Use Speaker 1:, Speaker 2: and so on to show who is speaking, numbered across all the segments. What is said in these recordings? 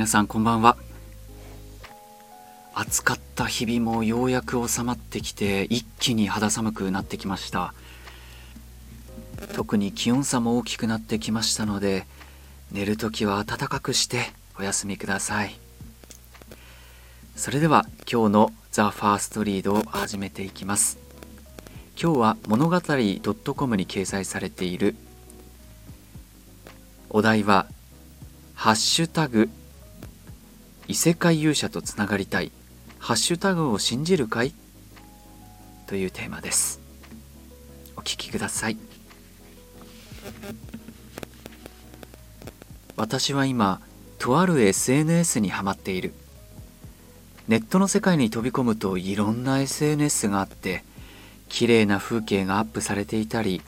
Speaker 1: 皆さんこんばんは。暑かった日々もようやく収まってきて一気に肌寒くなってきました。特に気温差も大きくなってきましたので寝るときは暖かくしてお休みください。それでは今日のザ・ファーストリードを始めていきます。今日は物語 .com に掲載されている。お題はハッシュタグ異世界勇者とつながりたい。ハッシュタグを信じるかい？というテーマです。お聞きください。私は今とある SNS にハマっている。ネットの世界に飛び込むといろんな SNS があって綺麗な風景がアップされていたり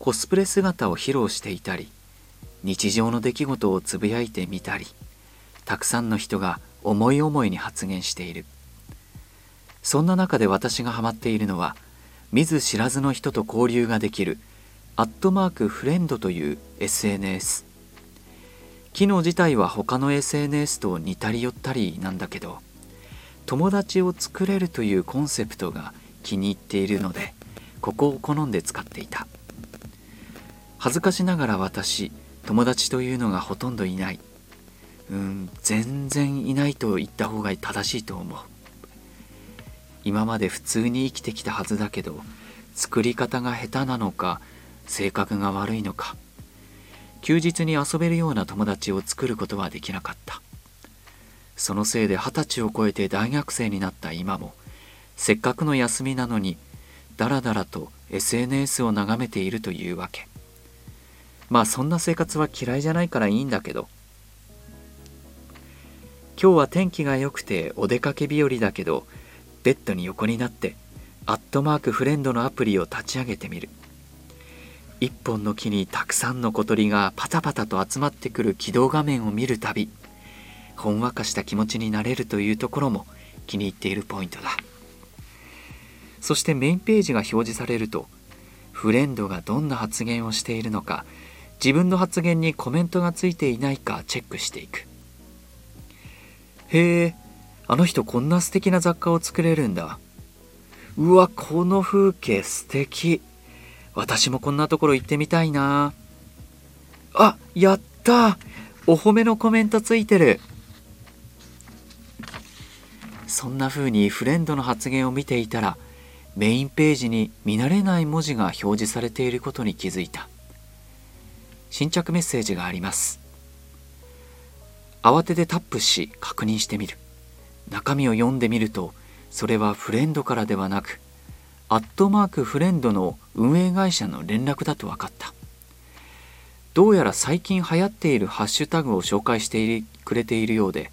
Speaker 1: コスプレ姿を披露していたり日常の出来事をつぶやいてみたり。たくさんの人が思い思いに発言している。そんな中で私がハマっているのは見ず知らずの人と交流ができるアットマークフレンドという SNS 機能自体は他の SNS と似たり寄ったりなんだけど友達を作れるというコンセプトが気に入っているのでここを好んで使っていた。恥ずかしながら私友達というのがほとんどいない。うん全然いないと言った方が正しいと思う。今まで普通に生きてきたはずだけど作り方が下手なのか性格が悪いのか休日に遊べるような友達を作ることはできなかった。そのせいで二十歳を超えて大学生になった今もせっかくの休みなのにだらだらと SNS を眺めているというわけ。まあそんな生活は嫌いじゃないからいいんだけど今日は天気が良くてお出かけ日和だけどベッドに横になってアットマークフレンドのアプリを立ち上げてみる。一本の木にたくさんの小鳥がパタパタと集まってくる起動画面を見るたびほんわかした気持ちになれるというところも気に入っているポイントだ。そしてメインページが表示されるとフレンドがどんな発言をしているのか自分の発言にコメントがついていないかチェックしていく。へえあの人こんな素敵な雑貨を作れるんだ。うわこの風景素敵。私もこんなところ行ってみたいな。あやった。お褒めのコメントついてる。そんな風にフレンドの発言を見ていたらメインページに見慣れない文字が表示されていることに気づいた。新着メッセージがあります。慌ててタップし確認してみる。中身を読んでみるとそれはフレンドからではなくアットマークフレンドの運営会社の連絡だと分かった。どうやら最近流行っているハッシュタグを紹介してくれているようで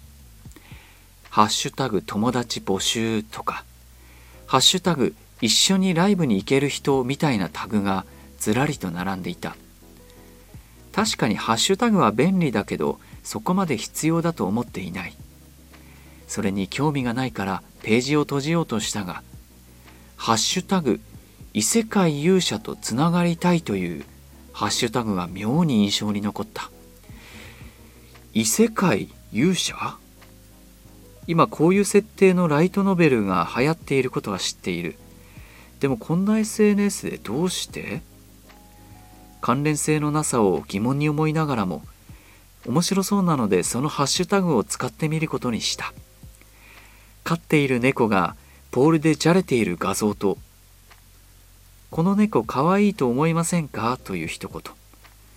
Speaker 1: 「ハッシュタグ友達募集」とか「ハッシュタグ一緒にライブに行ける人」みたいなタグがずらりと並んでいた。確かにハッシュタグは便利だけどそこまで必要だと思っていない。それに興味がないからページを閉じようとしたが「ハッシュタグ異世界勇者とつながりたい」というハッシュタグが妙に印象に残った。異世界勇者？今こういう設定のライトノベルが流行っていることは知っている。でもこんな SNS でどうして？関連性のなさを疑問に思いながらも面白そうなのでそのハッシュタグを使ってみることにした。飼っている猫がポールでじゃれている画像と「この猫かわいいと思いませんか?」という一言。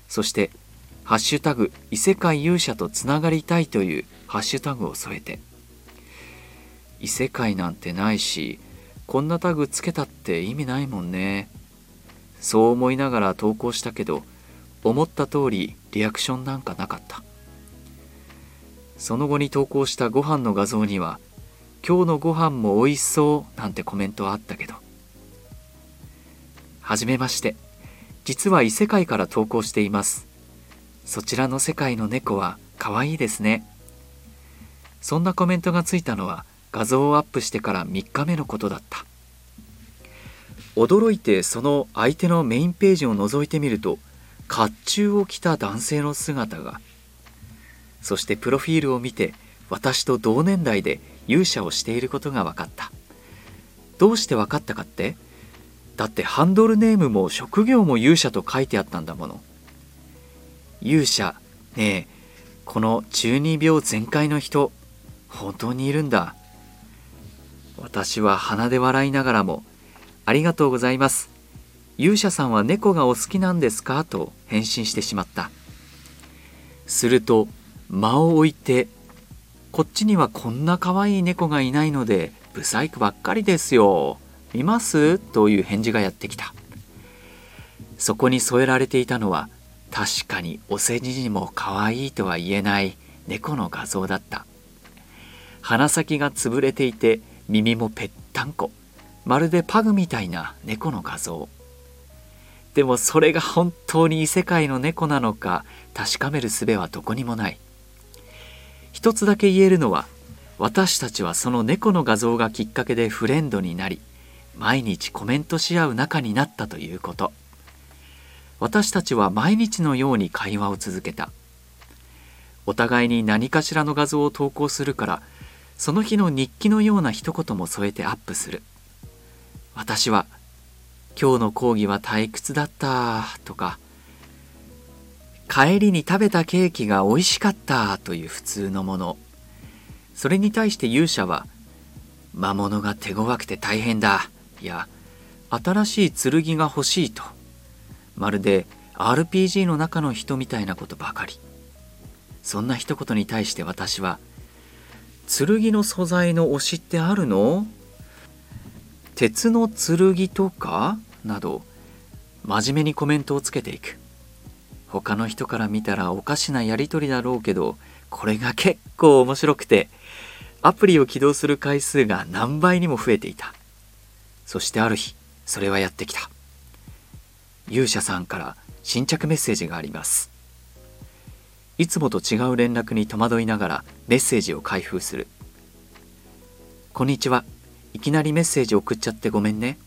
Speaker 1: そして「ハッシュタグ異世界勇者とつながりたい」というハッシュタグを添えて。異世界なんてないしこんなタグつけたって意味ないもんね。そう思いながら投稿したけど思った通りリアクションなんかなかった。その後に投稿したご飯の画像には今日のご飯も美味しそうなんてコメントはあったけど。はじめまして。実は異世界から投稿しています。そちらの世界の猫は可愛いですね。そんなコメントがついたのは画像をアップしてから3日目のことだった。驚いてその相手のメインページを覗いてみると甲冑を着た男性の姿が。そしてプロフィールを見て私と同年代で勇者をしていることが分かった。どうして分かったかって？だってハンドルネームも職業も勇者と書いてあったんだもの。勇者ねえこの中二病全開の人本当にいるんだ。私は鼻で笑いながらも「ありがとうございます。勇者さんは猫がお好きなんですか?」と返信してしまった。すると間を置いて「こっちにはこんな可愛い猫がいないのでブサイクばっかりですよ。見ます?」という返事がやってきた。そこに添えられていたのは確かにお世辞にも可愛いとは言えない猫の画像だった。鼻先が潰れていて耳もぺったんこ。まるでパグみたいな猫の画像。でもそれが本当に異世界の猫なのか確かめる術はどこにもない。一つだけ言えるのは私たちはその猫の画像がきっかけでフレンドになり毎日コメントし合う仲になったということ。私たちは毎日のように会話を続けた。お互いに何かしらの画像を投稿するからその日の日記のような一言も添えてアップする。私は今日の講義は退屈だったとか帰りに食べたケーキが美味しかったという普通のもの。それに対して勇者は魔物が手強くて大変だや新しい剣が欲しいと。まるで RPG の中の人みたいなことばかり。そんな一言に対して私は剣の素材の推しってあるの？鉄の剣とか？など真面目にコメントをつけていく。他の人から見たらおかしなやり取りだろうけどこれが結構面白くてアプリを起動する回数が何倍にも増えていた。そしてある日それはやってきた。勇者さんから新着メッセージがあります。いつもと違う連絡に戸惑いながらメッセージを開封するこんにちは。いきなりメッセージ送っちゃってごめんね。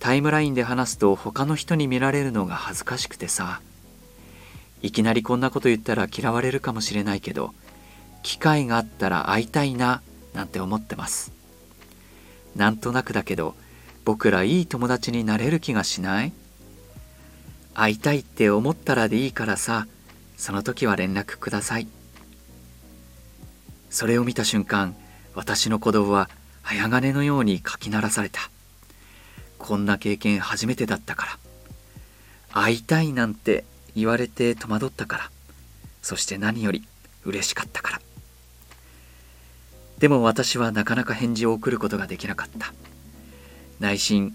Speaker 1: タイムラインで話すと他の人に見られるのが恥ずかしくてさ。いきなりこんなこと言ったら嫌われるかもしれないけど機会があったら会いたいななんて思ってます。なんとなくだけど僕らいい友達になれる気がしない？会いたいって思ったらでいいからさその時は連絡ください。それを見た瞬間私の鼓動は早金のようにかき鳴らされた。こんな経験初めてだったから。会いたいなんて言われて戸惑ったから。そして何より嬉しかったから。でも私はなかなか返事を送ることができなかった。内心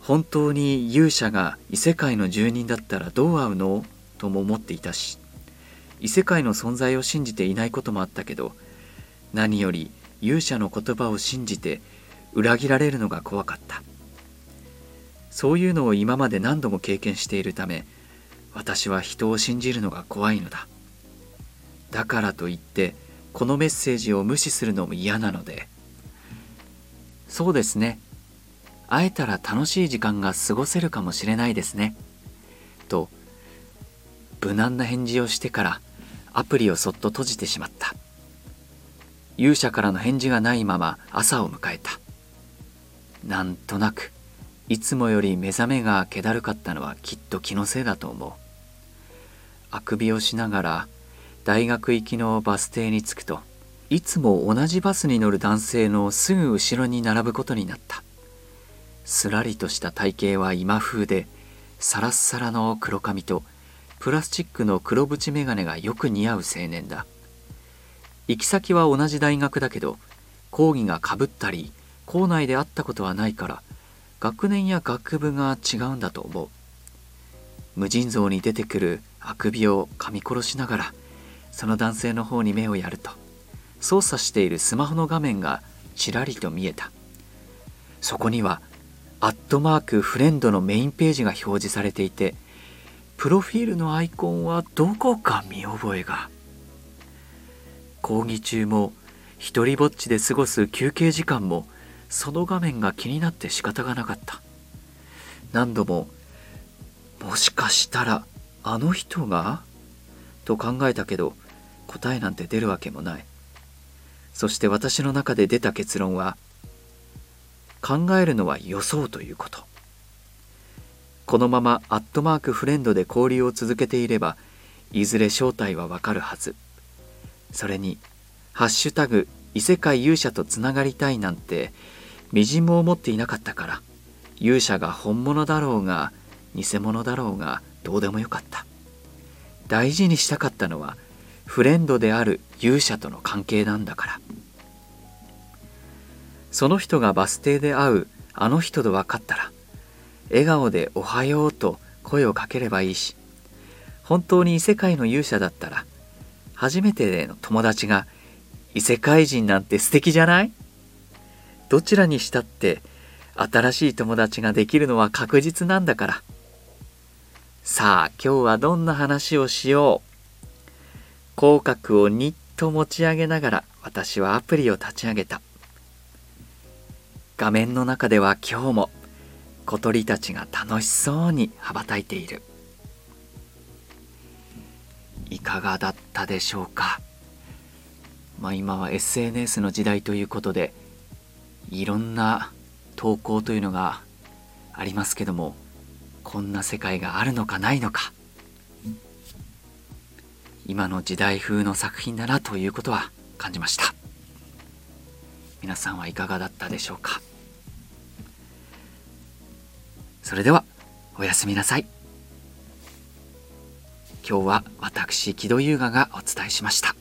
Speaker 1: 本当に勇者が異世界の住人だったらどう会うの？とも思っていたし異世界の存在を信じていないこともあったけど何より勇者の言葉を信じて裏切られるのが怖かった。そういうのを今まで何度も経験しているため私は人を信じるのが怖いのだだからといってこのメッセージを無視するのも嫌なのでそうですね会えたら楽しい時間が過ごせるかもしれないですね。と無難な返事をしてからアプリをそっと閉じてしまった。勇者からの返事がないまま朝を迎えた。なんとなくいつもより目覚めが気だるかったのはきっと気のせいだと思う。あくびをしながら大学行きのバス停に着くといつも同じバスに乗る男性のすぐ後ろに並ぶことになったすらりとした体型は今風でサラッサラの黒髪とプラスチックの黒縁眼鏡がよく似合う青年だ行き先は同じ大学だけど講義がかぶったり校内で会ったことはないから学年や学部が違うんだと思う。無尽蔵に出てくるあくびを噛み殺しながらその男性の方に目をやると操作しているスマホの画面がちらりと見えた。そこにはアットマークフレンドのメインページが表示されていてプロフィールのアイコンはどこか見覚えが。講義中も一りぼっちで過ごす休憩時間もその画面が気になって仕方がなかった。何度ももしかしたらあの人が？と考えたけど答えなんて出るわけもない。そして私の中で出た結論は考えるのは予想ということ。このままアットマークフレンドで交流を続けていればいずれ正体はわかるはず。それに「ハッシュタグ異世界勇者とつながりたい」なんてみじんも思っていなかったから勇者が本物だろうが偽物だろうがどうでもよかった。大事にしたかったのはフレンドである勇者との関係なんだから。その人がバス停で会うあの人と分かったら笑顔で「おはよう」と声をかければいいし本当に異世界の勇者だったら初めての友達が異世界人なんて素敵じゃない？どちらにしたって新しい友達ができるのは確実なんだから。さあ今日はどんな話をしよう。口角をにっと持ち上げながら私はアプリを立ち上げた。画面の中では今日も小鳥たちが楽しそうに羽ばたいている。いかがだったでしょうか。まあ今は SNS の時代ということでいろんな投稿というのがありますけどもこんな世界があるのかないのか。今の時代風の作品だなということは感じました。皆さんはいかがだったでしょうか。それではおやすみなさい。今日は私木戸優雅がお伝えしました。